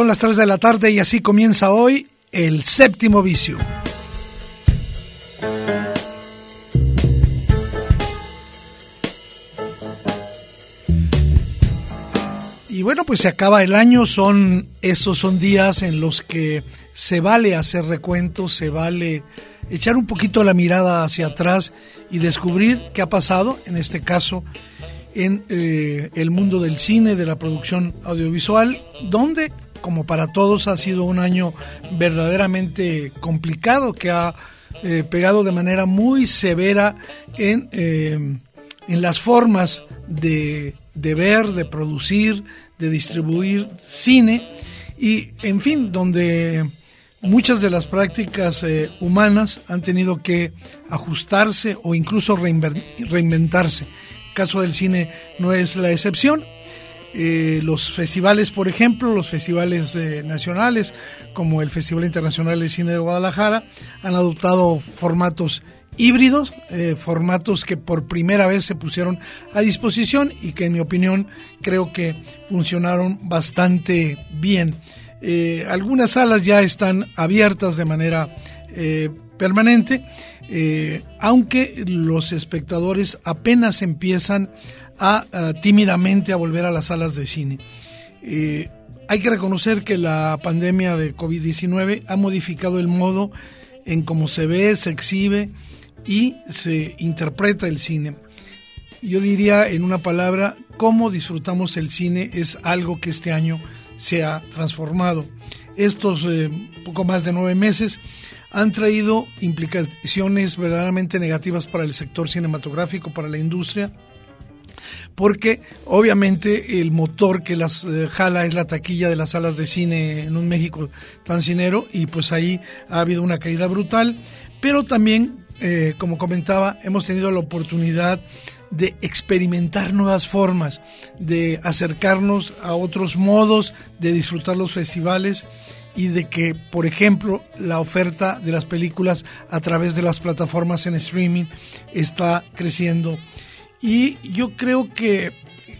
Son las 3 de la tarde y así comienza hoy el séptimo vicio. Y bueno, pues se acaba el año, son esos son días en los que se vale hacer recuentos, se vale echar un poquito la mirada hacia atrás y descubrir qué ha pasado, en este caso, en eh, el mundo del cine, de la producción audiovisual, donde como para todos, ha sido un año verdaderamente complicado que ha eh, pegado de manera muy severa en, eh, en las formas de, de, ver, de producir, de distribuir cine y, en fin, donde muchas de las prácticas eh, humanas han tenido que ajustarse o incluso reinventarse. El caso del cine no es la excepción eh, los festivales, por ejemplo, los festivales eh, nacionales, como el Festival Internacional de Cine de Guadalajara, han adoptado formatos híbridos, eh, formatos que por primera vez se pusieron a disposición y que en mi opinión creo que funcionaron bastante bien. algunas salas ya están abiertas de manera permanente, aunque los espectadores apenas empiezan a, tímidamente a volver a las salas de cine. Eh, hay que reconocer que la pandemia de COVID-19 ha modificado el modo en cómo se ve, se exhibe y se interpreta el cine. Yo diría en una palabra, cómo disfrutamos el cine es algo que este año se ha transformado. Estos eh, poco más de nueve meses han traído implicaciones verdaderamente negativas para el sector cinematográfico, para la industria, porque obviamente el motor que las eh, jala es la taquilla de las salas de cine en un México tan cinero y pues ahí ha habido una caída brutal, pero también, eh, como comentaba, hemos tenido la oportunidad de experimentar nuevas formas, de acercarnos a otros modos de disfrutar los festivales y de que, por ejemplo, la oferta de las películas a través de las plataformas en streaming está creciendo y yo creo que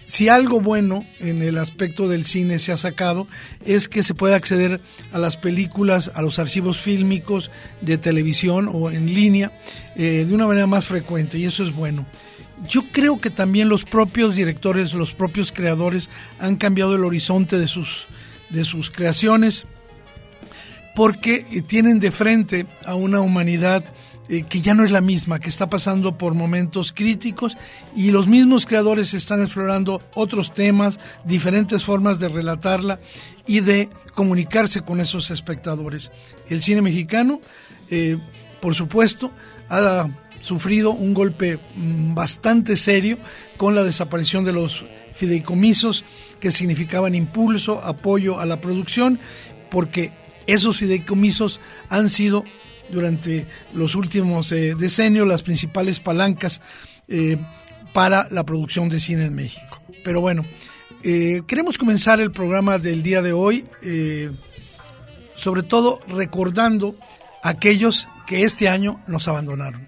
si algo bueno en el aspecto del cine se ha sacado es que se puede acceder a las películas, a los archivos fílmicos de televisión o en línea eh, de una manera más frecuente y eso es bueno. Yo creo que también los propios directores, los propios creadores han cambiado el horizonte de sus, de sus creaciones porque tienen de frente a una humanidad eh, que ya no es la misma, que está pasando por momentos críticos y los mismos creadores están explorando otros temas, diferentes formas de relatarla y de comunicarse con esos espectadores. El cine mexicano, eh, por supuesto, ha sufrido un golpe mm, bastante serio con la desaparición de los fideicomisos que significaban impulso, apoyo a la producción, porque esos fideicomisos han sido durante los últimos eh, decenios las principales palancas eh, para la producción de cine en México. Pero bueno, eh, queremos comenzar el programa del día de hoy, sobre todo recordando a aquellos que este año nos abandonaron.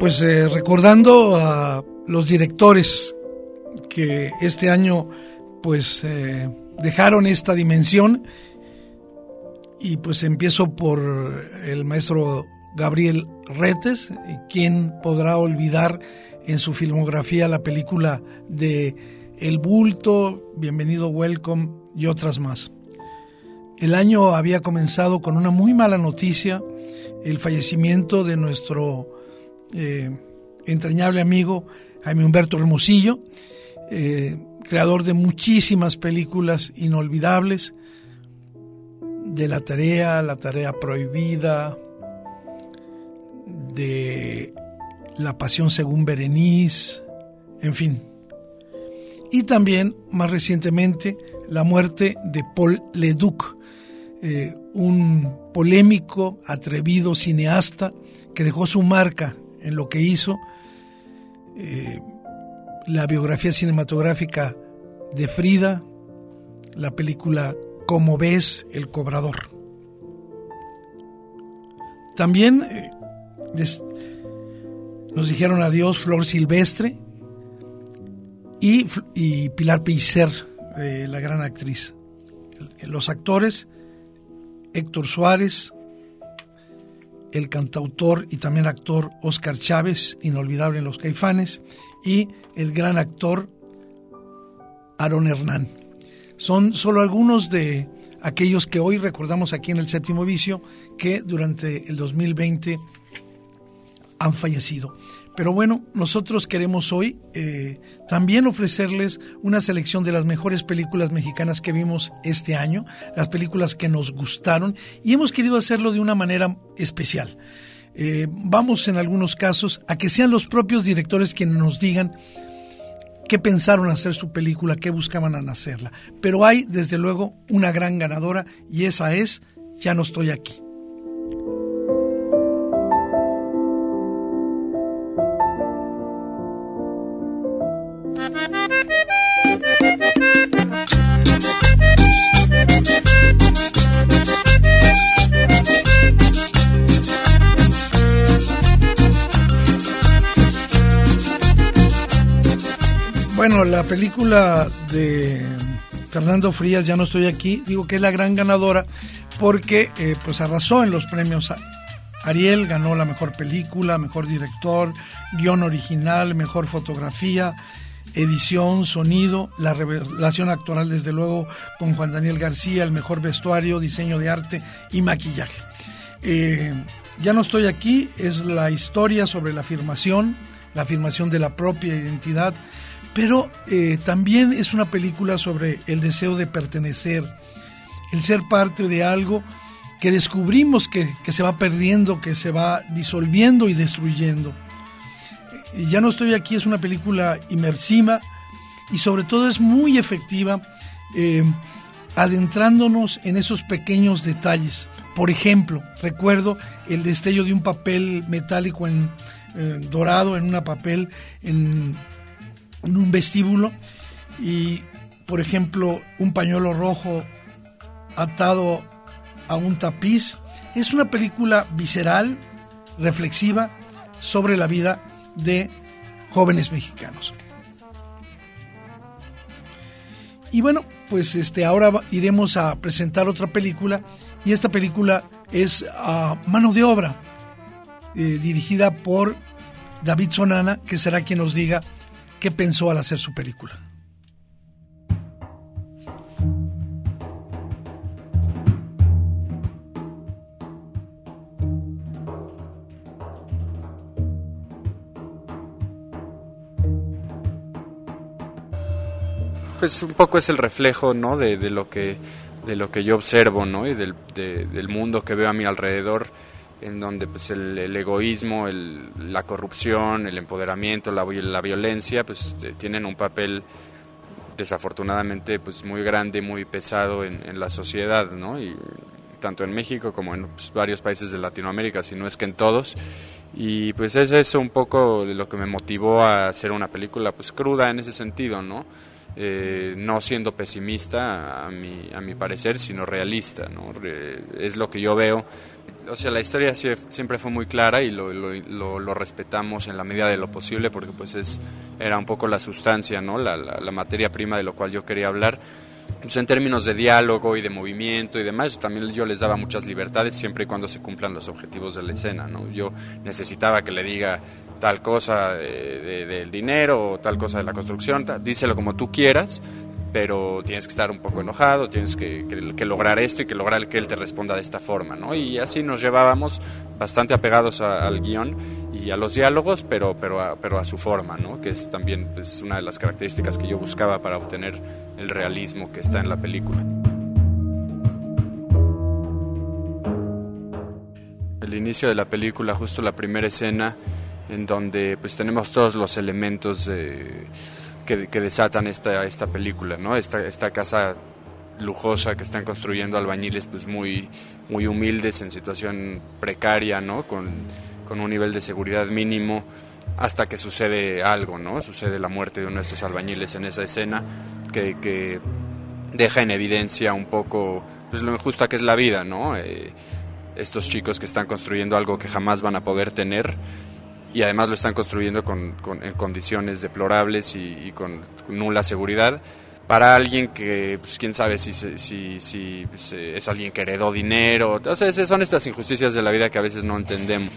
Pues eh, recordando a los directores que este año pues eh, dejaron esta dimensión y pues empiezo por el maestro Gabriel Retes, quien podrá olvidar en su filmografía la película de El Bulto, Bienvenido Welcome y otras más. El año había comenzado con una muy mala noticia, el fallecimiento de nuestro eh, entrañable amigo Jaime Humberto Hermosillo, eh, creador de muchísimas películas inolvidables, de La Tarea, La Tarea Prohibida, de La Pasión según Berenice, en fin. Y también, más recientemente, la muerte de Paul Leduc, eh, un polémico, atrevido cineasta que dejó su marca en lo que hizo. Eh, la biografía cinematográfica de Frida, la película Como ves, El Cobrador. También eh, nos dijeron adiós Flor Silvestre y, Pilar Pellicer, eh, la gran actriz. Los actores, Héctor Suárez, el cantautor y también actor Oscar Chávez, inolvidable en Los Caifanes, y el gran actor Aaron Hernán. Son solo algunos de aquellos que hoy recordamos aquí en el séptimo vicio que durante el 2020 han fallecido. Pero bueno, nosotros queremos hoy eh, también ofrecerles una selección de las mejores películas mexicanas que vimos este año, las películas que nos gustaron y hemos querido hacerlo de una manera especial. Eh, vamos en algunos casos a que sean los propios directores quienes nos digan qué pensaron hacer su película, qué buscaban hacerla. Pero hay, desde luego, una gran ganadora y esa es Ya no estoy aquí. La película de Fernando Frías, Ya no estoy aquí, digo que es la gran ganadora porque eh, pues arrasó en los premios Ariel, ganó la mejor película, mejor director, guion original, mejor fotografía, edición, sonido, la revelación actoral desde luego con Juan Daniel García, el mejor vestuario, diseño de arte y maquillaje. Eh, ya no estoy aquí, es la historia sobre la afirmación, la afirmación de la propia identidad, pero eh, también es una película sobre el deseo de pertenecer, el ser parte de algo que descubrimos que, se va perdiendo, que se va disolviendo y destruyendo. Ya no estoy aquí, es una película inmersiva y sobre todo es muy efectiva eh, adentrándonos en esos pequeños detalles. Por ejemplo, recuerdo el destello de un papel metálico en, eh, dorado en una papel en en un vestíbulo y, por ejemplo, un pañuelo rojo atado a un tapiz. Es una película visceral, reflexiva sobre la vida de jóvenes mexicanos. Y bueno, pues este ahora iremos a presentar otra película y esta película es a Mano de Obra, eh, dirigida por David Sonana, que será quien nos diga ¿Qué pensó al hacer su película? Pues un poco es el reflejo, ¿no? De, lo que de lo que yo observo, ¿no? Y del, del mundo que veo a mi alrededor en donde pues el, egoísmo, el, la corrupción, el empoderamiento, la, la violencia, pues eh, tienen un papel desafortunadamente pues muy grande, muy pesado en, la sociedad, ¿no? Y tanto en México como en pues, varios países de Latinoamérica, si no es que en todos. Y pues es eso un poco lo que me motivó a hacer una película pues cruda en ese sentido, ¿no? Eh, no siendo pesimista a mi, a mi parecer, sino realista, ¿no? es lo que yo veo o sea, la historia siempre fue muy clara y lo, lo, respetamos en la medida de lo posible porque pues es, era un poco la sustancia, ¿no? La, la, materia prima de lo cual yo quería hablar. Pues en términos de diálogo y de movimiento y demás, también yo les daba muchas libertades siempre y cuando se cumplan los objetivos de la escena, ¿no? Yo necesitaba que le diga tal cosa del dinero o tal cosa de la construcción, díselo como tú quieras, pero tienes que estar un poco enojado, tienes que, lograr esto y que lograr que él te responda de esta forma, ¿no? Y así nos llevábamos bastante apegados al guion y a los diálogos, pero, pero, a, pero a su forma, ¿no? Que es también pues, una de las características que yo buscaba para obtener el realismo que está en la película. El inicio de la película, justo la primera escena, en donde pues tenemos todos los elementos de que, desatan esta, esta película, ¿no? Esta, esta casa lujosa que están construyendo albañiles pues muy, muy humildes en situación precaria, ¿no? Con, con, un nivel de seguridad mínimo hasta que sucede algo, ¿no? Sucede la muerte de uno de estos albañiles en esa escena que, que deja en evidencia un poco pues, lo injusta que es la vida, ¿no? Eh, estos chicos que están construyendo algo que jamás van a poder tener y además lo están construyendo con, en condiciones deplorables y, con, nula seguridad para alguien que, pues, quién sabe si, si, si, es alguien que heredó dinero. Entonces, son estas injusticias de la vida que a veces no entendemos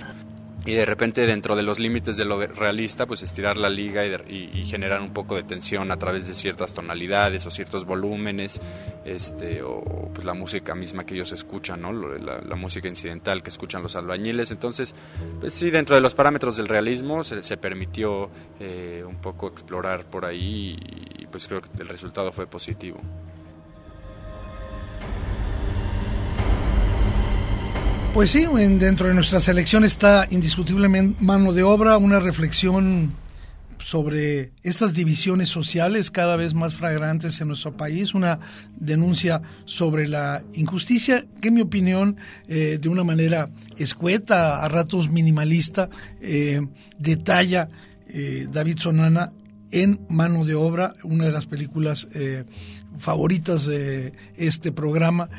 y de repente dentro de los límites de lo realista pues estirar la liga y, generar un poco de tensión a través de ciertas tonalidades o ciertos volúmenes este o pues la música misma que ellos escuchan no la, música incidental que escuchan los albañiles. Entonces pues sí dentro de los parámetros del realismo se, permitió eh, un poco explorar por ahí y pues creo que el resultado fue positivo Pues sí, dentro de nuestra selección está indiscutiblemente mano de obra, una reflexión sobre estas divisiones sociales cada vez más fragrantes en nuestro país, una denuncia sobre la injusticia que, en mi opinión, eh, de una manera escueta, a ratos minimalista, eh, detalla eh, David Sonana en Mano de Obra, una de las películas favoritas de este programa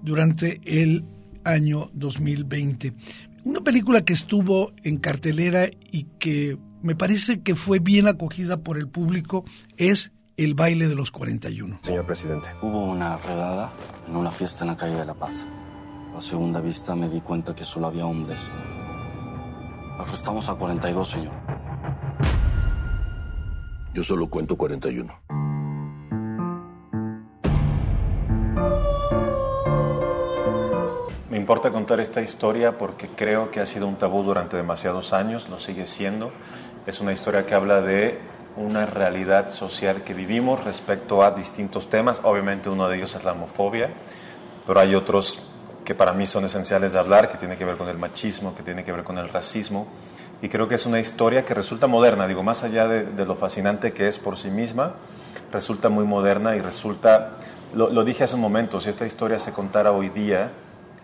durante el año 2020. Una película que estuvo en cartelera y que me parece que fue bien acogida por el público es El baile de los 41. Señor presidente. Hubo una redada en una fiesta en la calle de La Paz. A segunda vista me di cuenta que solo había hombres. Arrestamos a 42, señor. Yo solo cuento 41. Importa contar esta historia porque creo que ha sido un tabú durante demasiados años, lo sigue siendo. Es una historia que habla de una realidad social que vivimos respecto a distintos temas. Obviamente uno de ellos es la homofobia, pero hay otros que para mí son esenciales de hablar, que tiene que ver con el machismo, que tiene que ver con el racismo. Y creo que es una historia que resulta moderna, digo, más allá de, lo fascinante que es por sí misma, resulta muy moderna y resulta, lo, lo dije hace un momento, si esta historia se contara hoy día,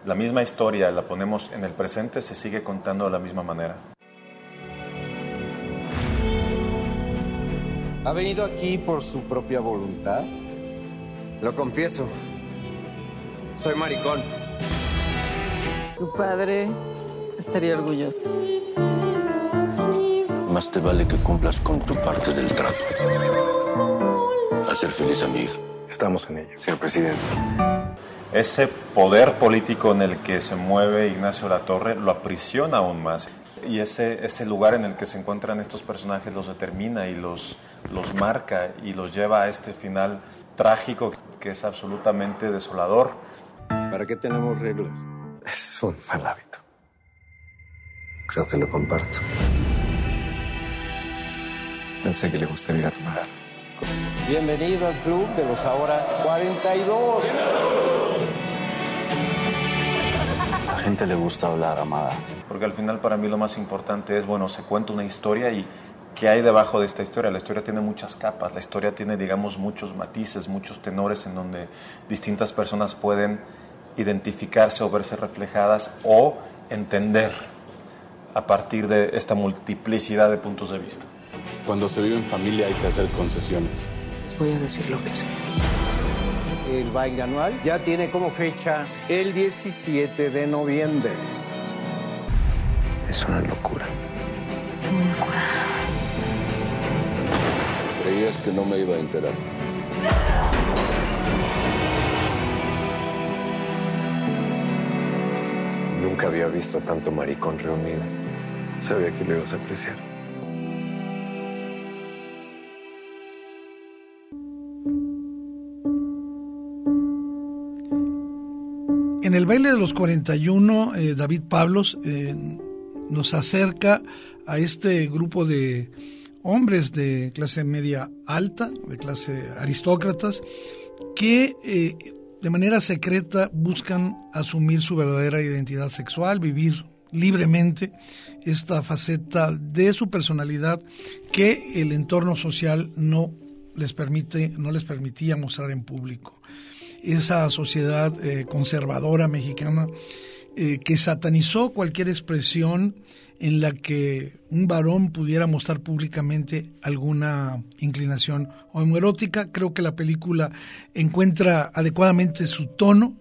la misma historia la ponemos en el presente, se sigue contando de la misma manera. ¿Ha venido aquí por su propia voluntad? Lo confieso. Soy maricón. Tu padre estaría orgulloso. Más te vale que cumplas con tu parte del trato. Hacer feliz a mi hija. Estamos en ello. Señor presidente ese poder político en el que se mueve Ignacio Latorre lo aprisiona aún más. Y ese, ese lugar en el que se encuentran estos personajes los determina y los, los marca y los lleva a este final trágico que es absolutamente desolador. ¿Para qué tenemos reglas? Es un mal hábito. Creo que lo comparto. Pensé que le gustaría tomar Bienvenido al club de los ahora 42. Gente le gusta hablar, Amada. Porque al final para mí lo más importante es, bueno, se cuenta una historia y qué hay debajo de esta historia. La historia tiene muchas capas, la historia tiene, digamos, muchos matices, muchos tenores en donde distintas personas pueden identificarse o verse reflejadas o entender a partir de esta multiplicidad de puntos de vista. Cuando se vive en familia hay que hacer concesiones. Les voy a decir lo que sé. El baile anual ya tiene como fecha el 17 de noviembre. Es una locura. Una locura. Creías que no me iba a enterar. Nunca había visto tanto maricón reunido. Sabía que lo ibas a apreciar. El baile de los 41, eh, David Pablos eh, nos acerca a este grupo de hombres de clase media alta, de clase aristócratas, que eh, de manera secreta buscan asumir su verdadera identidad sexual, vivir libremente esta faceta de su personalidad que el entorno social no les permite, no les permitía mostrar en público. Esa sociedad eh, conservadora mexicana eh, que satanizó cualquier expresión en la que un varón pudiera mostrar públicamente alguna inclinación homoerótica. Creo que la película encuentra adecuadamente su tono,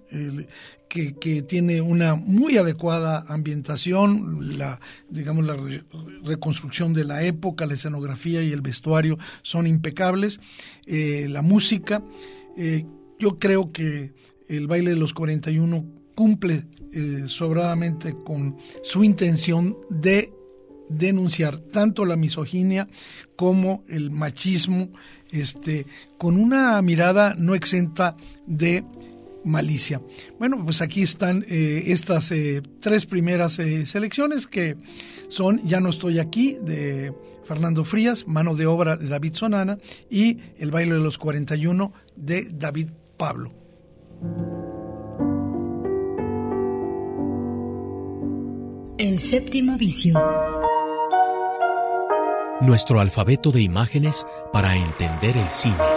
que, tiene una muy adecuada ambientación, la, digamos, la reconstrucción de la época, la escenografía y el vestuario son impecables, eh, la música. Yo creo que el baile de los 41 cumple eh, sobradamente con su intención de denunciar tanto la misoginia como el machismo, este, con una mirada no exenta de malicia. Bueno, pues aquí están eh, estas eh, tres primeras selecciones que son Ya no estoy aquí de Fernando Frías, Mano de obra de David Sonana y El baile de los 41 de David Pablo. El séptimo vicio. Nuestro alfabeto de imágenes para entender el cine.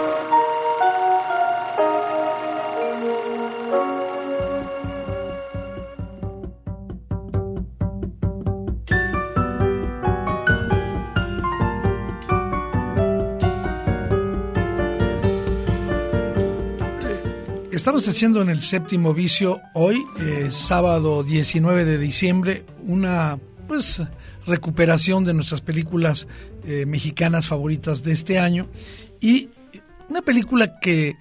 Estamos haciendo en el séptimo vicio hoy, eh, sábado 19 de diciembre, una pues recuperación de nuestras películas eh, mexicanas favoritas de este año y una película que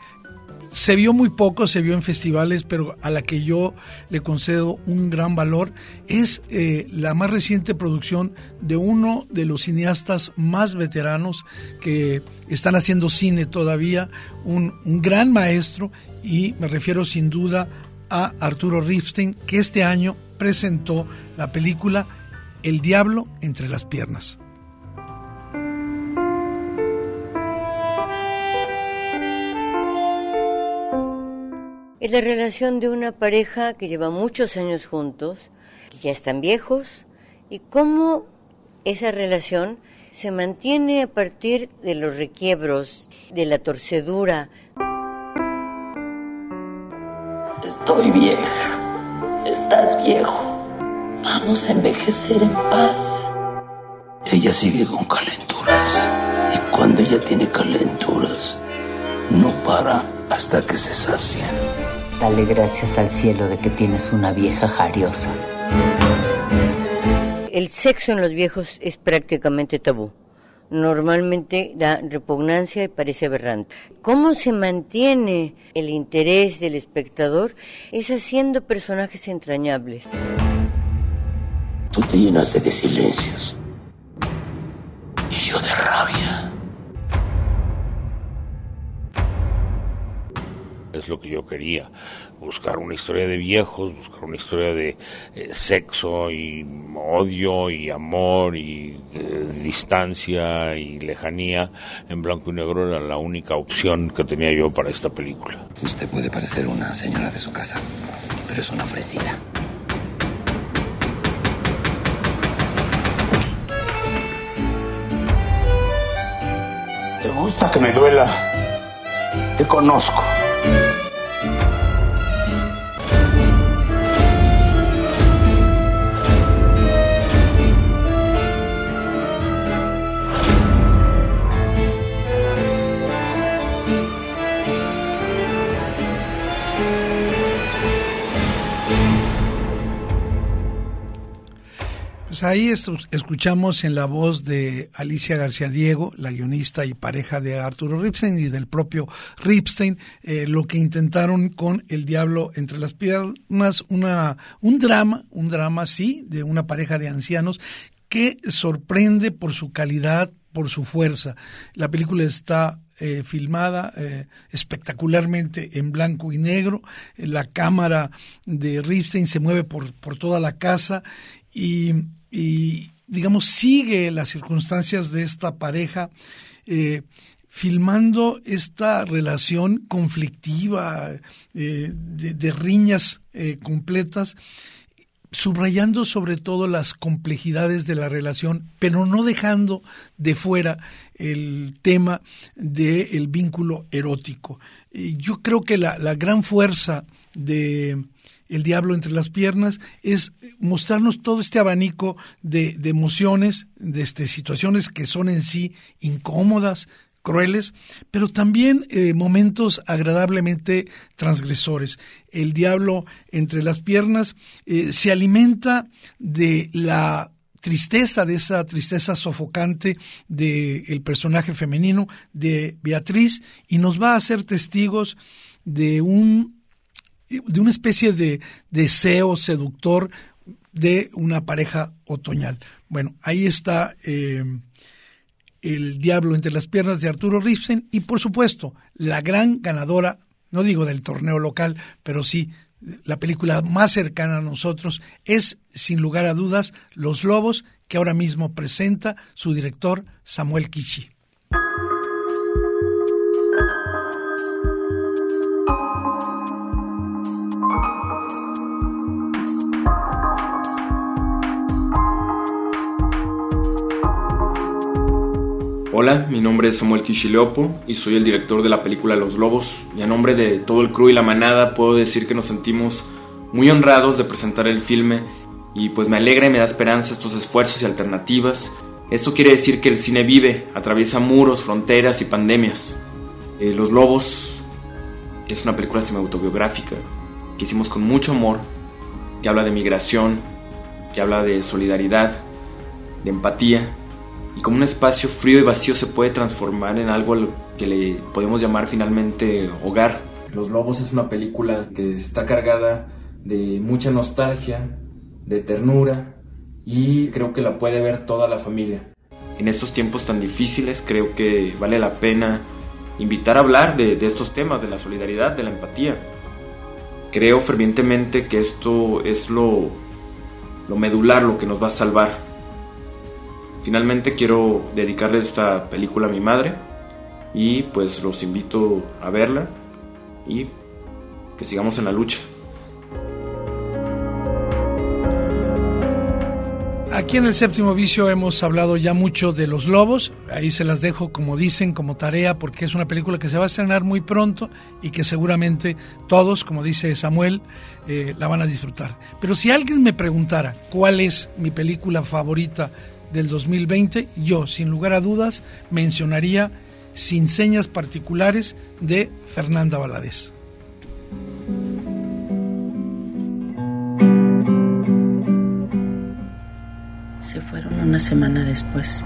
se vio muy poco, se vio en festivales, pero a la que yo le concedo un gran valor, es eh, la más reciente producción de uno de los cineastas más veteranos que están haciendo cine todavía, un, un gran maestro, y me refiero sin duda a Arturo Ripstein, que este año presentó la película El Diablo entre las piernas. Es la relación de una pareja que lleva muchos años juntos, que ya están viejos, y cómo esa relación se mantiene a partir de los requiebros, de la torcedura. Estoy vieja, estás viejo, vamos a envejecer en paz. Ella sigue con calenturas, y cuando ella tiene calenturas, no para hasta que se sacian. Dale gracias al cielo de que tienes una vieja jariosa. El sexo en los viejos es prácticamente tabú. Normalmente da repugnancia y parece aberrante. ¿Cómo se mantiene el interés del espectador? Es haciendo personajes entrañables. Tú te llenas de silencios y yo de rabia. Es lo que yo quería, buscar una historia de viejos, buscar una historia de eh, sexo y odio y amor y eh, distancia y lejanía en blanco y negro era la única opción que tenía yo para esta película. Usted puede parecer una señora de su casa, pero es una ofrecida. ¿Te gusta que me duela? Te conozco. Pues ahí escuchamos en la voz de Alicia García Diego, la guionista y pareja de Arturo Ripstein y del propio Ripstein, eh, lo que intentaron con El Diablo entre las piernas, una, un drama, un drama, sí, de una pareja de ancianos que sorprende por su calidad por su fuerza. La película está eh, filmada eh, espectacularmente en blanco y negro. La cámara de Ripstein se mueve por, por toda la casa y, y, digamos, sigue las circunstancias de esta pareja. Eh, filmando esta relación conflictiva, de, de, riñas completas, subrayando sobre todo las complejidades de la relación, pero no dejando de fuera el tema del vínculo erótico. Yo creo que la, la gran fuerza de el diablo entre las piernas es mostrarnos todo este abanico de, emociones, de este, situaciones que son en sí incómodas, crueles, pero también eh, momentos agradablemente transgresores. El diablo entre las piernas eh, se alimenta de la tristeza, de esa tristeza sofocante del personaje femenino de Beatriz y nos va a hacer testigos de un de una especie de deseo seductor de una pareja otoñal. Bueno, ahí está eh, el diablo entre las piernas de Arturo Ripsen y por supuesto la gran ganadora, no digo del torneo local, pero sí la película más cercana a nosotros es sin lugar a dudas Los Lobos que ahora mismo presenta su director Samuel Kishi. Hola, mi nombre es Samuel Kishileopo y soy el director de la película Los Lobos. Y a nombre de todo el crew y la manada puedo decir que nos sentimos muy honrados de presentar el filme y pues me alegra y me da esperanza estos esfuerzos y alternativas. Esto quiere decir que el cine vive, atraviesa muros, fronteras y pandemias. Eh, Los Lobos es una película semi-autobiográfica que hicimos con mucho amor, que habla de migración, que habla de solidaridad, de empatía y como un espacio frío y vacío se puede transformar en algo que le podemos llamar finalmente hogar. Los Lobos es una película que está cargada de mucha nostalgia, de ternura y creo que la puede ver toda la familia. En estos tiempos tan difíciles creo que vale la pena invitar a hablar de, de estos temas, de la solidaridad, de la empatía. Creo fervientemente que esto es lo, lo medular, lo que nos va a salvar Finalmente quiero dedicarle esta película a mi madre y pues los invito a verla y que sigamos en la lucha. Aquí en el séptimo vicio hemos hablado ya mucho de los lobos, ahí se las dejo como dicen, como tarea, porque es una película que se va a estrenar muy pronto y que seguramente todos, como dice Samuel, eh, la van a disfrutar. Pero si alguien me preguntara cuál es mi película favorita del 2020, yo sin lugar a dudas mencionaría Sin señas particulares de Fernanda Valadez. Se fueron una semana después.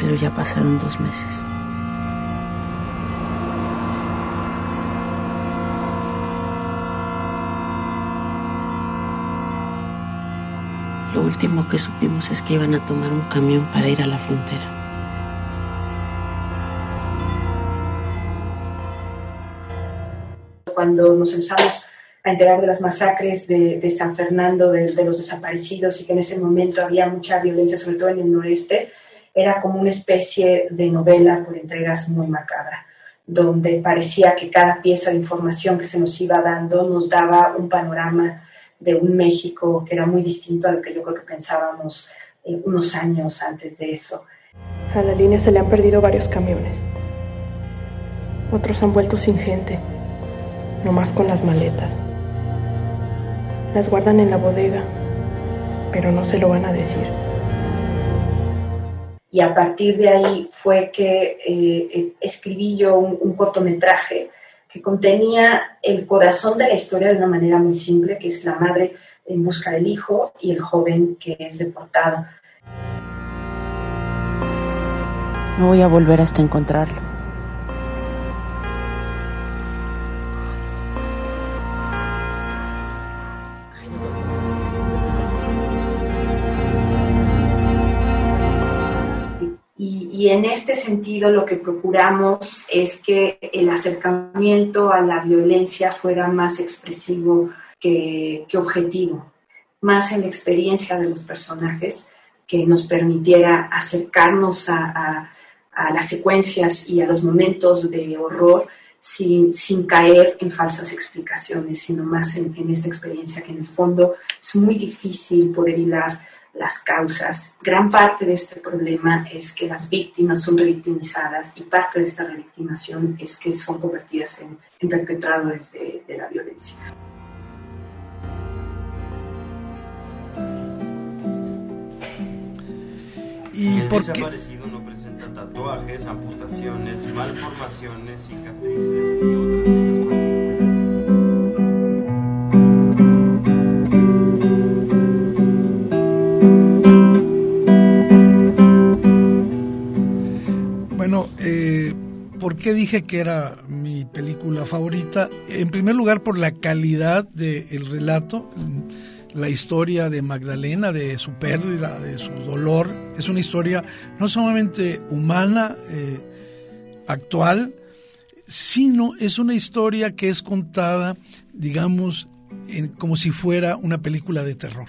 Pero ya pasaron dos meses. Lo último que supimos es que iban a tomar un camión para ir a la frontera. Cuando nos empezamos a enterar de las masacres de, San Fernando, de, los desaparecidos, y que en ese momento había mucha violencia, sobre todo en el noreste, era como una especie de novela por entregas muy macabra, donde parecía que cada pieza de información que se nos iba dando nos daba un panorama de un México que era muy distinto a lo que yo creo que pensábamos eh, unos años antes de eso. A la línea se le han perdido varios camiones. Otros han vuelto sin gente, nomás con las maletas. Las guardan en la bodega, pero no se lo van a decir. Y a partir de ahí fue que eh, eh, escribí yo un cortometraje que contenía el corazón de la historia de una manera muy simple, que es la madre en busca del hijo y el joven que es deportado. No voy a volver hasta encontrarlo. Y en este sentido lo que procuramos es que el acercamiento a la violencia fuera más expresivo que, objetivo, más en la experiencia de los personajes que nos permitiera acercarnos a, las secuencias y a los momentos de horror sin, caer en falsas explicaciones, sino más en, en, esta experiencia que en el fondo es muy difícil poder hilar las causas. Gran parte de este problema es que las víctimas son revictimizadas y parte de esta revictimación es que son convertidas en, perpetradores de, la violencia. ¿Y el por desaparecido no presenta tatuajes, amputaciones, malformaciones, cicatrices qué dije que era mi película favorita? En primer lugar, por la calidad del relato, la historia de Magdalena, de su pérdida, de su dolor. Es una historia no solamente humana, eh, actual, sino es una historia que es contada, digamos, como si fuera una película de terror.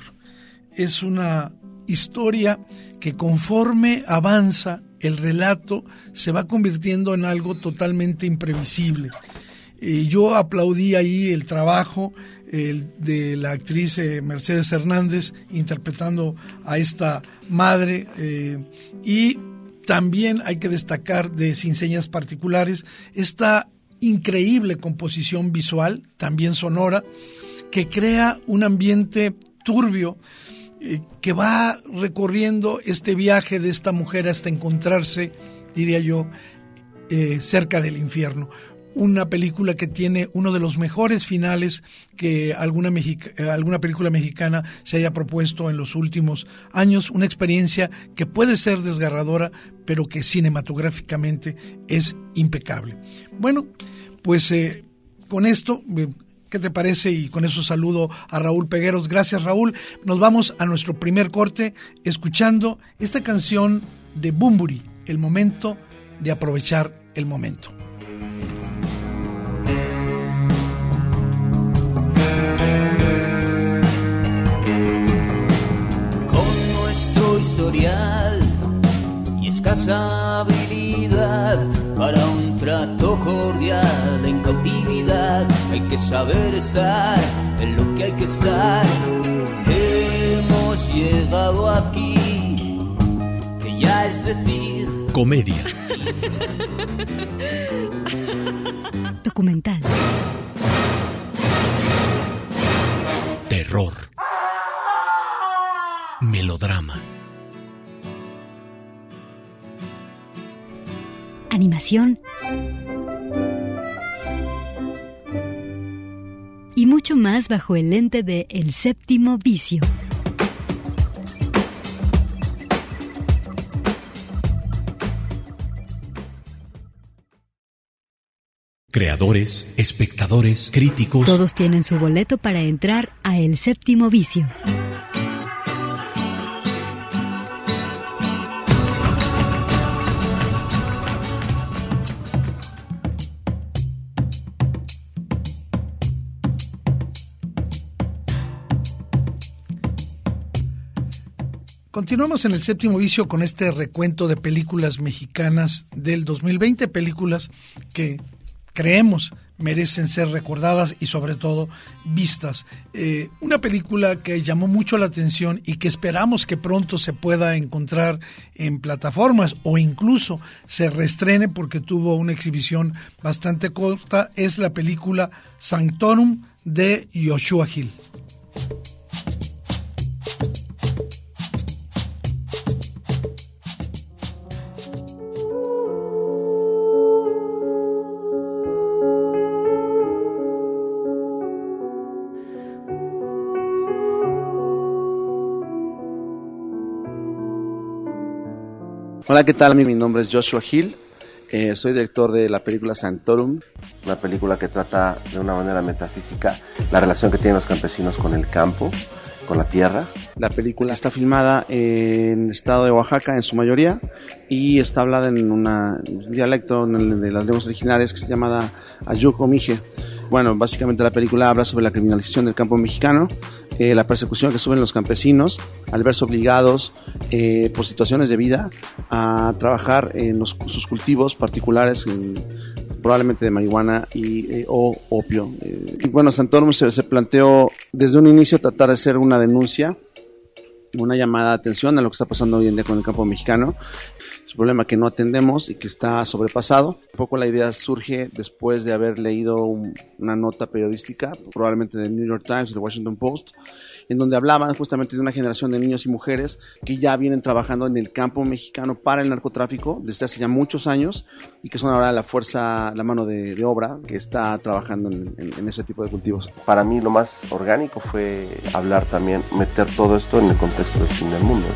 Es una historia que conforme avanza el relato se va convirtiendo en algo totalmente imprevisible. Eh, yo aplaudí ahí el trabajo de la actriz eh, Mercedes Hernández interpretando a esta madre eh, y también hay que destacar de Sin Señas Particulares esta increíble composición visual, también sonora, que crea un ambiente turbio eh, que va recorriendo este viaje de esta mujer hasta encontrarse, diría yo, eh, cerca del infierno. Una película que tiene uno de los mejores finales que alguna, eh, alguna película mexicana se haya propuesto en los últimos años. Una experiencia que puede ser desgarradora, pero que cinematográficamente es impecable. Bueno, pues con esto ¿Qué te parece? Y con eso saludo a Raúl Pegueros. Gracias Raúl. Nos vamos a nuestro primer corte escuchando esta canción de Bumburi, el momento de aprovechar el momento. Con nuestro historial y escasa habilidad para un trato cordial en cautividad hay que saber estar en lo que hay que estar. Hemos llegado aquí, que ya es decir. Comedia. Documental. Terror. Melodrama. Animación y mucho más bajo el lente de El séptimo vicio. Creadores, espectadores, críticos. Todos tienen su boleto para entrar a El séptimo vicio. Continuamos en el séptimo vicio con este recuento de películas mexicanas del 2020, películas que creemos merecen ser recordadas y sobre todo vistas. Eh, una película que llamó mucho la atención y que esperamos que pronto se pueda encontrar en plataformas o incluso se reestrene porque tuvo una exhibición bastante corta es la película Sanctorum de Joshua Hill. Hola, ¿qué tal? Mi nombre es Joshua Hill. Eh, soy director de la película Santorum, una película que trata de una manera metafísica la relación que tienen los campesinos con el campo, con la tierra. La película está filmada en el estado de Oaxaca en su mayoría y está hablada en una- un dialecto de las lenguas originales que se llama Ayuco Mije. Bueno, básicamente la película habla sobre la criminalización del campo mexicano, eh, la persecución que sufren los campesinos al verse obligados eh, por situaciones de vida a trabajar en sus cultivos particulares, en- probablemente de marihuana y, eh, o opio. Eh, y bueno, Santorum se, se planteó desde un inicio tratar de hacer una denuncia, una llamada de atención a lo que está pasando hoy en día con el campo mexicano. Un problema que no atendemos y que está sobrepasado. Un poco la idea surge después de haber leído un- una nota periodística, probablemente del New York Times, del Washington Post, en donde hablaban justamente de una generación de niños y mujeres que ya vienen trabajando en el campo mexicano para el narcotráfico desde hace ya muchos años y que son ahora la fuerza, la mano de, de obra que está trabajando en, en- en ese tipo de cultivos. Para mí lo más orgánico fue hablar también, meter todo esto en el contexto del fin del mundo.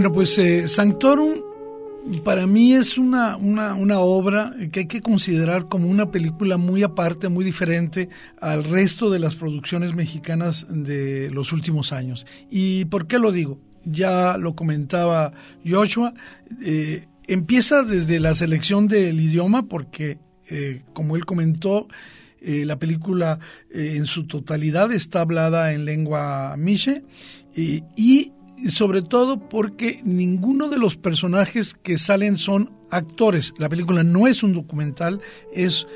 Bueno, pues eh, Sanctorum para mí es una, una, una obra que hay que considerar como una película muy aparte, muy diferente al resto de las producciones mexicanas de los últimos años. ¿Y por qué lo digo? Ya lo comentaba Joshua, eh, empieza desde la selección del idioma porque, eh, como él comentó, eh, la película en su totalidad está hablada en lengua miche y sobre todo porque ninguno de los personajes que salen son actores. La película no es un documental, es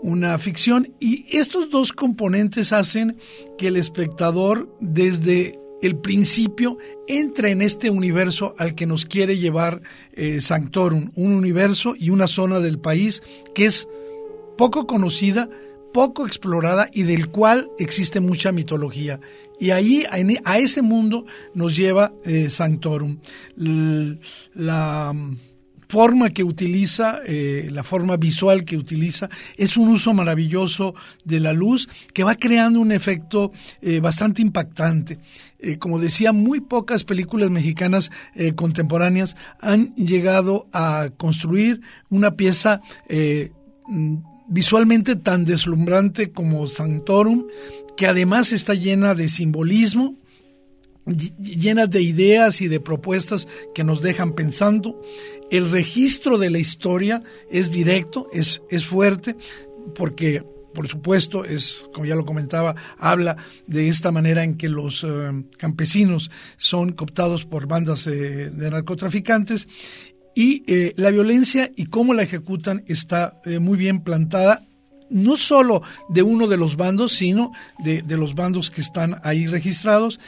una ficción y estos dos componentes hacen que el espectador desde el principio entre en este universo al que nos quiere llevar eh, Sanctorum, un universo y una zona del país que es poco conocida, poco explorada y del cual existe mucha mitología. Y ahí, a ese mundo, nos lleva eh, Sanctorum. La forma que utiliza, eh, la forma visual que utiliza, es un uso maravilloso de la luz que va creando un efecto eh, bastante impactante. Eh, como decía, muy pocas películas mexicanas contemporáneas han llegado a construir una pieza eh, visualmente tan deslumbrante como Sanctorum, que además está llena de simbolismo, llena de ideas y de propuestas que nos dejan pensando. El registro de la historia es directo, es, es fuerte, porque por supuesto, es, como ya lo comentaba, habla de esta manera en que los eh, campesinos son cooptados por bandas eh, de narcotraficantes y eh, la violencia y cómo la ejecutan está eh, muy bien plantada, no solo de uno de los bandos, sino de, de, los bandos que están ahí registrados.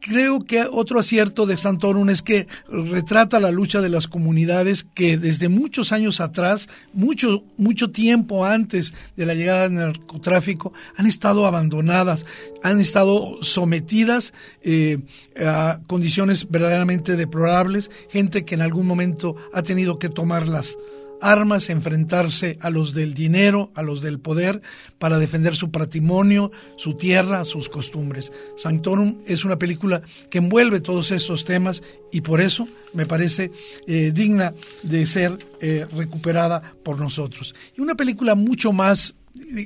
Creo que otro acierto de Santorum es que retrata la lucha de las comunidades que desde muchos años atrás, mucho, mucho tiempo antes de la llegada del narcotráfico, han estado abandonadas, han estado sometidas eh, a condiciones verdaderamente deplorables, gente que en algún momento ha tenido que tomar las armas, enfrentarse a los del dinero, a los del poder, para defender su patrimonio, su tierra, sus costumbres. Sanctorum es una película que envuelve todos estos temas y por eso me parece eh, digna de ser eh, recuperada por nosotros. Y una película mucho más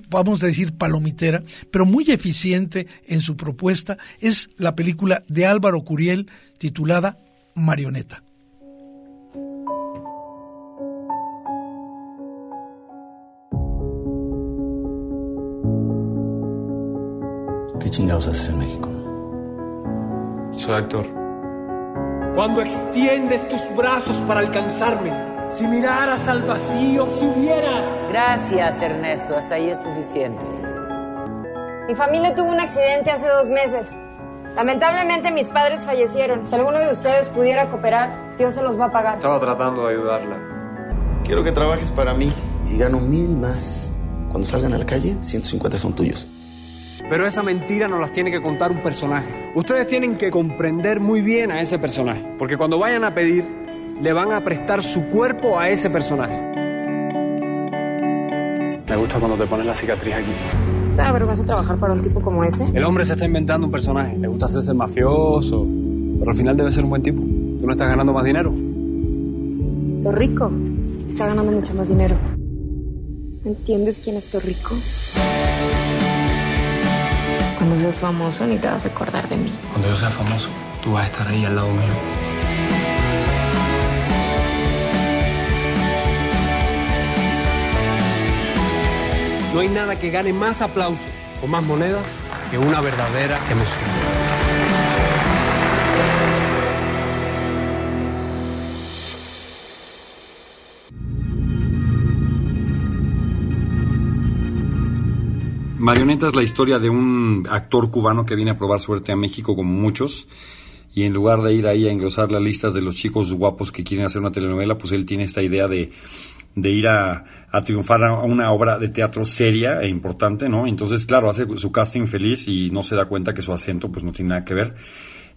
vamos a decir palomitera, pero muy eficiente en su propuesta, es la película de Álvaro Curiel titulada Marioneta. ¿Qué chingados haces en México? Soy actor. Cuando extiendes tus brazos para alcanzarme, si miraras al vacío, si hubiera... Gracias, Ernesto, hasta ahí es suficiente. Mi familia tuvo un accidente hace dos meses. Lamentablemente mis padres fallecieron. Si alguno de ustedes pudiera cooperar, Dios se los va a pagar. Estaba tratando de ayudarla. Quiero que trabajes para mí y gano mil más. Cuando salgan a la calle, 150 son tuyos. Pero esa mentira nos las tiene que contar un personaje. Ustedes tienen que comprender muy bien a ese personaje. Porque cuando vayan a pedir, le van a prestar su cuerpo a ese personaje. Me gusta cuando te pones la cicatriz aquí. ¿Te da vergüenza trabajar para un tipo como ese? El hombre se está inventando un personaje. Le gusta hacerse el mafioso. Pero al final debe ser un buen tipo. Tú no estás ganando más dinero. Torrico está ganando mucho más dinero. ¿Entiendes quién es Torrico? Cuando seas famoso ni te vas a acordar de mí. Cuando yo sea famoso, tú vas a estar ahí al lado mío. No hay nada que gane más aplausos o más monedas que una verdadera emoción. Marioneta es la historia de un actor cubano que viene a probar suerte a México como muchos y en lugar de ir ahí a engrosar las listas de los chicos guapos que quieren hacer una telenovela, pues él tiene esta idea de, de ir a, triunfar a una obra de teatro seria e importante, ¿no? Entonces, claro, hace su casting feliz y no se da cuenta que su acento pues no tiene nada que ver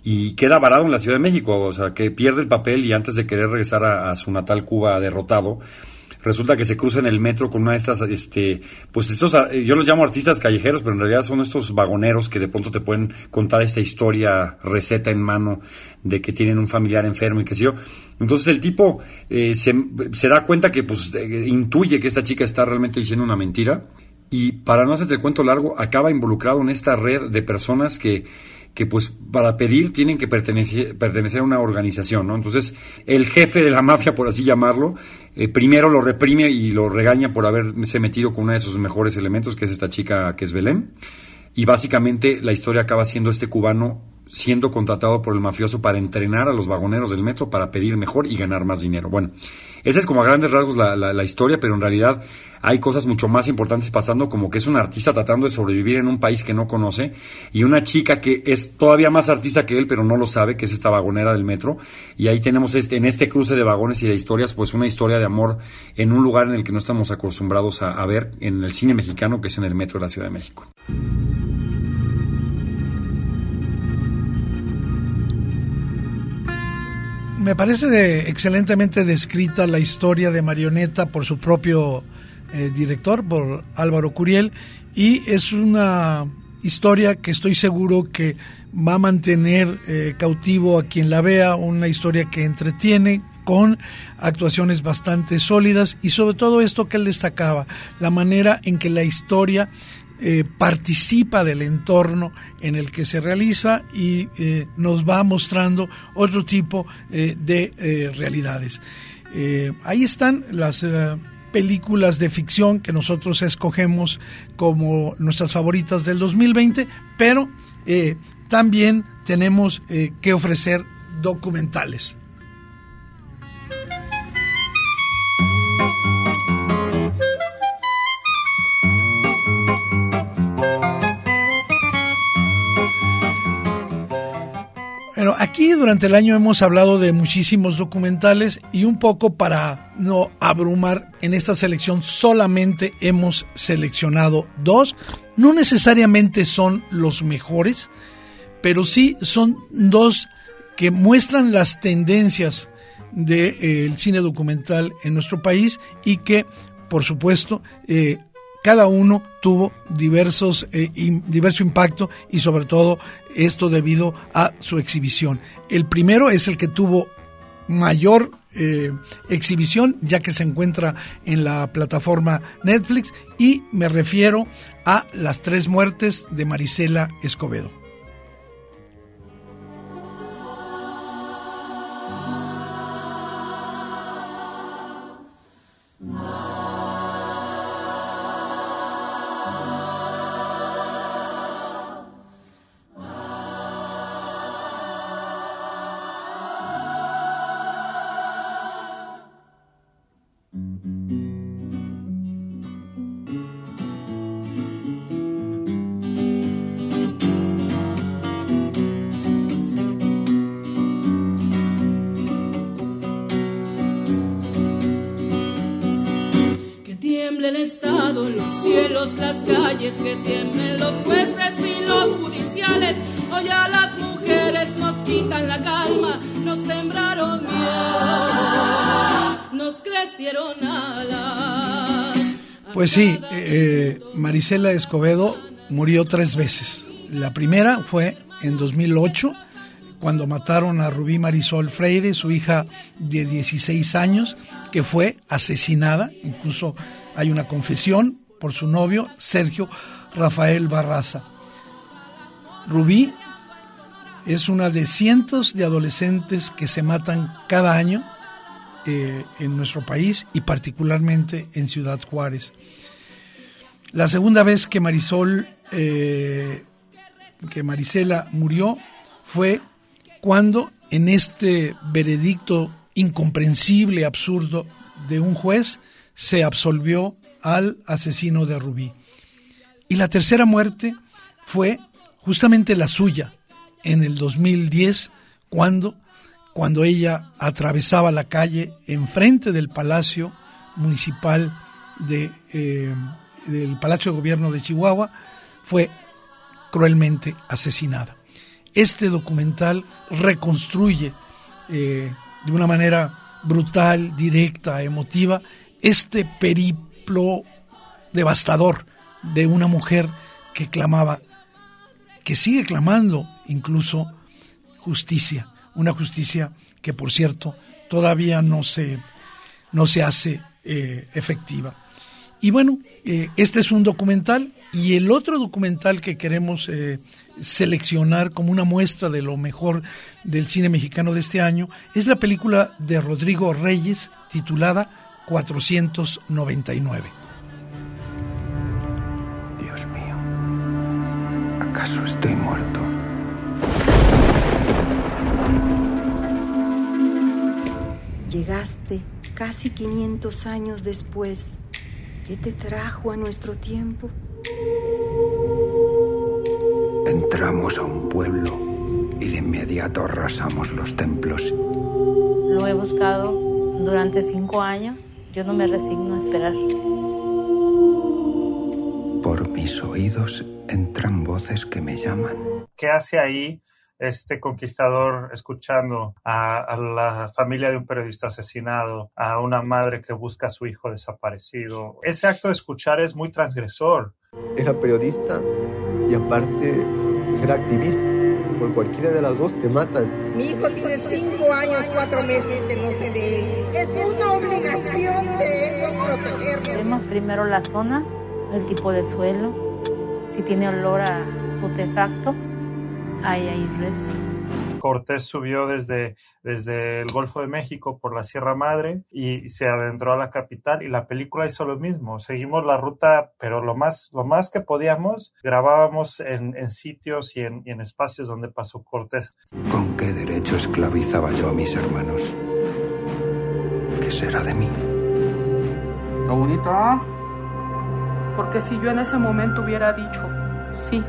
y queda varado en la Ciudad de México, o sea, que pierde el papel y antes de querer regresar a, a su natal Cuba derrotado, resulta que se cruza en el metro con una de estas, este, pues estos, eh, yo los llamo artistas callejeros, pero en realidad son estos vagoneros que de pronto te pueden contar esta historia, receta en mano, de que tienen un familiar enfermo y qué sé yo. Entonces el tipo eh, se, se, da cuenta que, pues, eh, intuye que esta chica está realmente diciendo una mentira y para no hacerte el cuento largo, acaba involucrado en esta red de personas que que pues para pedir tienen que pertenecer, pertenecer a una organización, ¿no? Entonces, el jefe de la mafia, por así llamarlo, eh, primero lo reprime y lo regaña por haberse metido con uno de sus mejores elementos, que es esta chica que es Belén. Y básicamente la historia acaba siendo este cubano siendo contratado por el mafioso para entrenar a los vagoneros del metro para pedir mejor y ganar más dinero. Bueno, esa es como a grandes rasgos la, la, historia, pero en realidad hay cosas mucho más importantes pasando, como que es un artista tratando de sobrevivir en un país que no conoce y una chica que es todavía más artista que él, pero no lo sabe, que es esta vagonera del metro. Y ahí tenemos este, en este cruce de vagones y de historias, pues una historia de amor en un lugar en el que no estamos acostumbrados a ver en el cine mexicano, que es en el metro de la Ciudad de México. Me parece de, excelentemente descrita la historia de Marioneta por su propio eh, director, por Álvaro Curiel, y es una historia que estoy seguro que va a mantener eh, cautivo a quien la vea, una historia que entretiene con actuaciones bastante sólidas y sobre todo esto que él destacaba, la manera en que la historia eh, participa del entorno en el que se realiza y eh, nos va mostrando otro tipo eh, de realidades. ahí están las películas de ficción que nosotros escogemos como nuestras favoritas del 2020, pero también tenemos que ofrecer documentales. Bueno, aquí durante el año hemos hablado de muchísimos documentales y un poco para no abrumar en esta selección solamente hemos seleccionado dos. No necesariamente son los mejores, pero sí son dos que muestran las tendencias del de, cine documental en nuestro país y que, por supuesto, eh, cada uno tuvo diversos, eh, diverso impacto y sobre todo esto debido a su exhibición. El primero es el que tuvo mayor eh, exhibición ya que se encuentra en la plataforma Netflix y me refiero a Las tres muertes de Marisela Escobedo. Marisela Escobedo murió tres veces. La primera fue en 2008, cuando mataron a Rubí Marisol Freire, su hija de 16 años, que fue asesinada. Incluso hay una confesión por su novio, Sergio Rafael Barraza. Rubí es una de cientos de adolescentes que se matan cada año eh, en nuestro país y particularmente en Ciudad Juárez. La segunda vez que Marisol, eh, que Marisela murió fue cuando en este veredicto incomprensible, absurdo de un juez, se absolvió al asesino de Rubí. Y la tercera muerte fue justamente la suya, en el 2010, cuando cuando ella atravesaba la calle enfrente del Palacio Municipal de, eh, del Palacio de Gobierno de Chihuahua, fue cruelmente asesinada. Este documental reconstruye eh, de una manera brutal, directa, emotiva, este periplo devastador de una mujer que clamaba, que sigue clamando incluso justicia una justicia que, por cierto, todavía no se, no se hace eh, efectiva. Y bueno, eh, este es un documental y el otro documental que queremos eh, seleccionar como una muestra de lo mejor del cine mexicano de este año es la película de Rodrigo Reyes titulada 499. Dios mío, ¿acaso estoy muerto? Llegaste casi 500 años después. ¿Qué te trajo a nuestro tiempo? Entramos a un pueblo y de inmediato arrasamos los templos. Lo he buscado durante cinco años. Yo no me resigno a esperar. Por mis oídos entran voces que me llaman. ¿Qué hace ahí este conquistador escuchando a, la familia de un periodista asesinado, a una madre que busca a su hijo desaparecido. Ese acto de escuchar es muy transgresor. Era periodista y aparte era activista. Por cualquiera de las dos te matan. Mi hijo tiene cinco años, cuatro meses que no se ve. Es una obligación de ellos protegerlo. Vemos primero la zona, el tipo de suelo, si tiene olor a putefacto Ahí resto. Cortés subió desde, desde el Golfo de México por la Sierra Madre y se adentró a la capital y la película hizo lo mismo. Seguimos la ruta, pero lo más, lo más que podíamos, grabábamos en, en sitios y en, y en espacios donde pasó Cortés. ¿Con qué derecho esclavizaba yo a mis hermanos? ¿Qué será de mí? ¿Está bonita? Porque si yo en ese momento hubiera dicho, sí,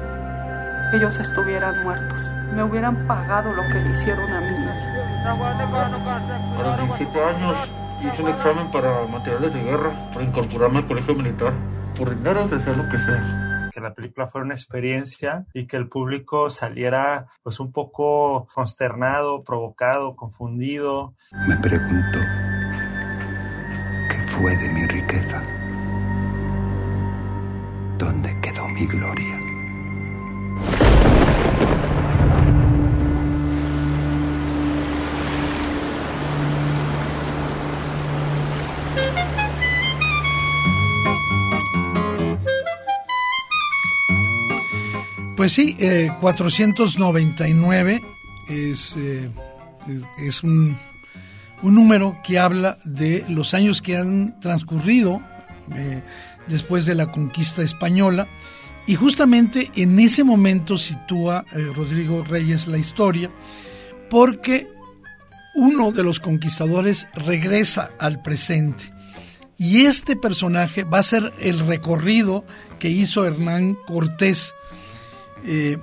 ellos estuvieran muertos. Me hubieran pagado lo que le hicieron a mi A los 17 años hice un examen para materiales de guerra, para incorporarme al colegio militar. Por dinero se sea lo que sea que la película fuera una experiencia y que el público saliera pues un poco consternado, provocado, confundido. Me pregunto, ¿qué fue de mi riqueza? ¿Dónde quedó mi gloria? Pues sí, 499 eh, es, eh, es un, un, número que habla de los años que han transcurrido eh, después de la conquista española. Y justamente en ese momento sitúa Rodrigo Reyes la historia porque uno de los conquistadores regresa al presente. Y este personaje va a ser el recorrido que hizo Hernán Cortés eh,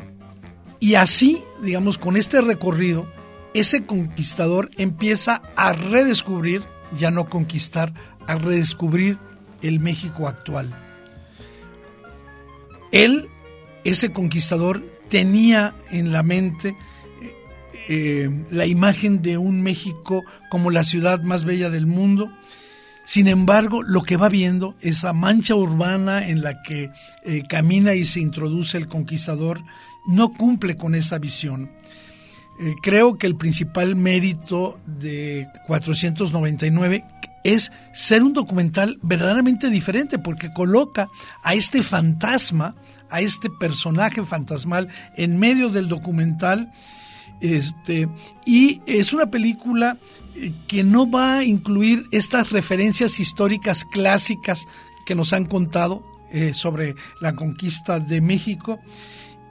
y así, digamos, con este recorrido, ese conquistador empieza a redescubrir, ya no conquistar, a redescubrir el México actual. Él, ese conquistador, tenía en la mente eh, la imagen de un México como la ciudad más bella del mundo, Sin embargo, lo que va viendo, esa mancha urbana en la que eh, camina y se introduce el conquistador, no cumple con esa visión. Eh, creo que el principal mérito de 499 es ser un documental verdaderamente diferente porque coloca a este fantasma, a este personaje fantasmal en medio del documental este, y es una película eh, que no va a incluir estas referencias históricas clásicas que nos han contado eh, sobre la conquista de México.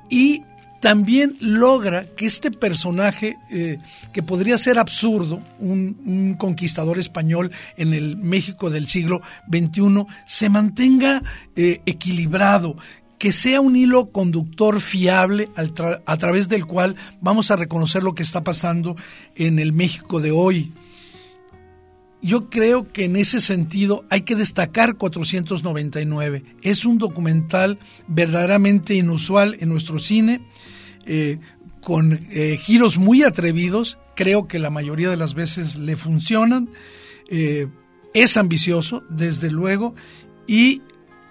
Y también logra que este personaje, eh, que podría ser absurdo, un, conquistador español en el México del siglo XXI, se mantenga equilibrado, que sea un hilo conductor fiable a través del cual vamos a reconocer lo que está pasando en el México de hoy. Yo creo que en ese sentido hay que destacar 499. Es un documental verdaderamente inusual en nuestro cine, eh, con eh, giros muy atrevidos. Creo que la mayoría de las veces le funcionan. Eh, es ambicioso, desde luego, y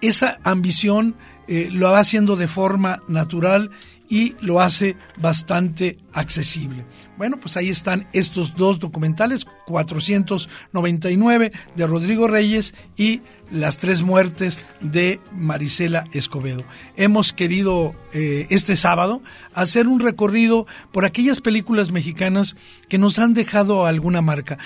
esa ambición eh, lo va haciendo de forma natural y lo hace bastante accesible. Bueno, pues ahí están estos dos documentales, 499 de Rodrigo Reyes y Las tres muertes de Marisela Escobedo. Hemos querido eh, este sábado hacer un recorrido por aquellas películas mexicanas que nos han dejado alguna marca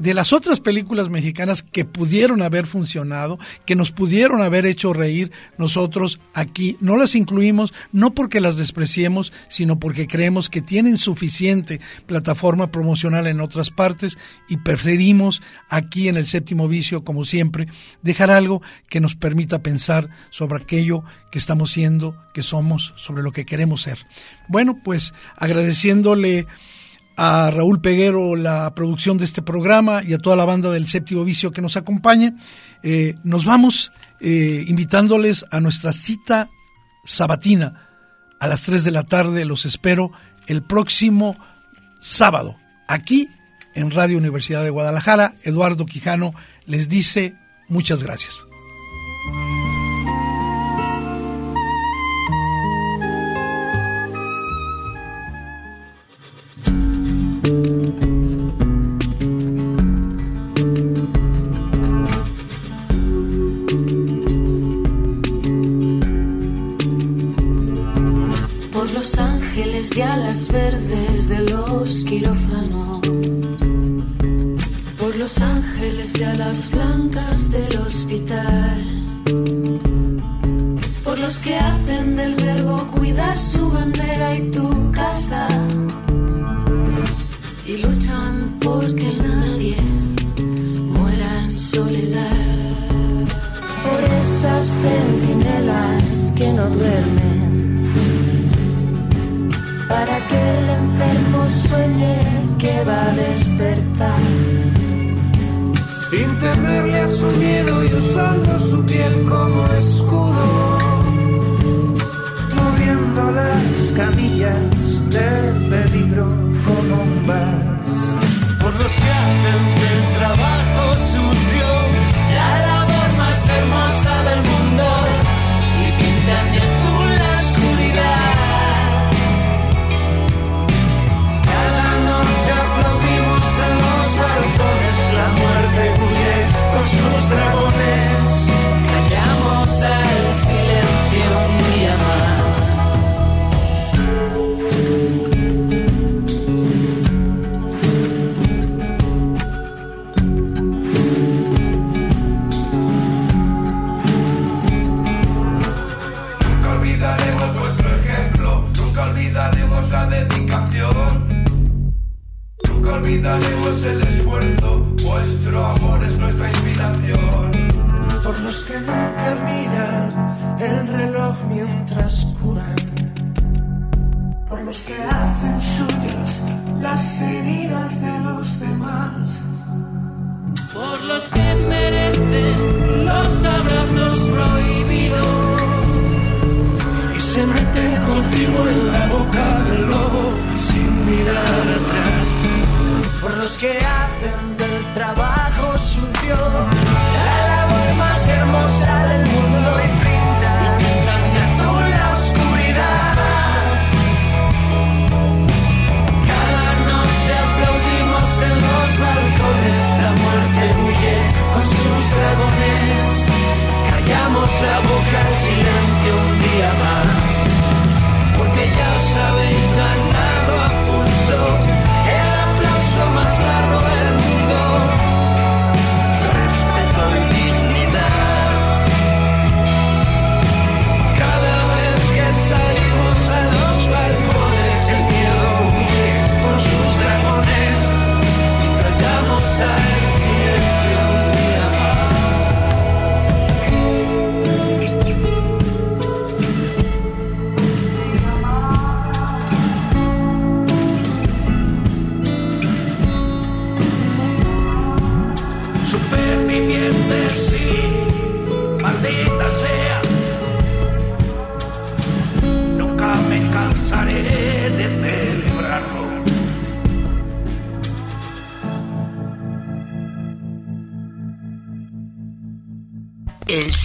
de las otras películas mexicanas que pudieron haber funcionado, que nos pudieron haber hecho reír, nosotros aquí no las incluimos, no porque las despreciemos, sino porque creemos que tienen suficiente plataforma promocional en otras partes y preferimos aquí en el séptimo vicio, como siempre, dejar algo que nos permita pensar sobre aquello que estamos siendo, que somos, sobre lo que queremos ser. Bueno, pues agradeciéndole a Raúl Peguero la producción de este programa y a toda la banda del Séptimo Vicio que nos acompaña. Eh, nos vamos eh, invitándoles a nuestra cita sabatina a las 3 de la tarde. Los espero el próximo sábado aquí en Radio Universidad de Guadalajara. Eduardo Quijano les dice muchas gracias. De alas verdes de los quirófanos, por los ángeles de alas blancas del hospital, por los que hacen del verbo cuidar su bandera y tu casa, y luchan porque nadie muera en soledad, por esas centinelas que no duermen para que el enfermo sueñe que va a despertar. Sin temerle a su miedo y usando su piel como escudo, moviendo las camillas del peligro como un vas. Por los que hacen del trabajo sucio la labor más hermosa del mundo sus dragones, callamos al silencio un día más. Nunca olvidaremos vuestro ejemplo, nunca olvidaremos la dedicación. Nunca olvidaremos el los que nunca miran el reloj mientras curan, por los que hacen suyos las heridas de los demás, por los que merecen los abrazos prohibidos. Y se meten contigo en la boca del lobo sin mirar atrás, por los que hacen del trabajo sucio hermosa del mundo.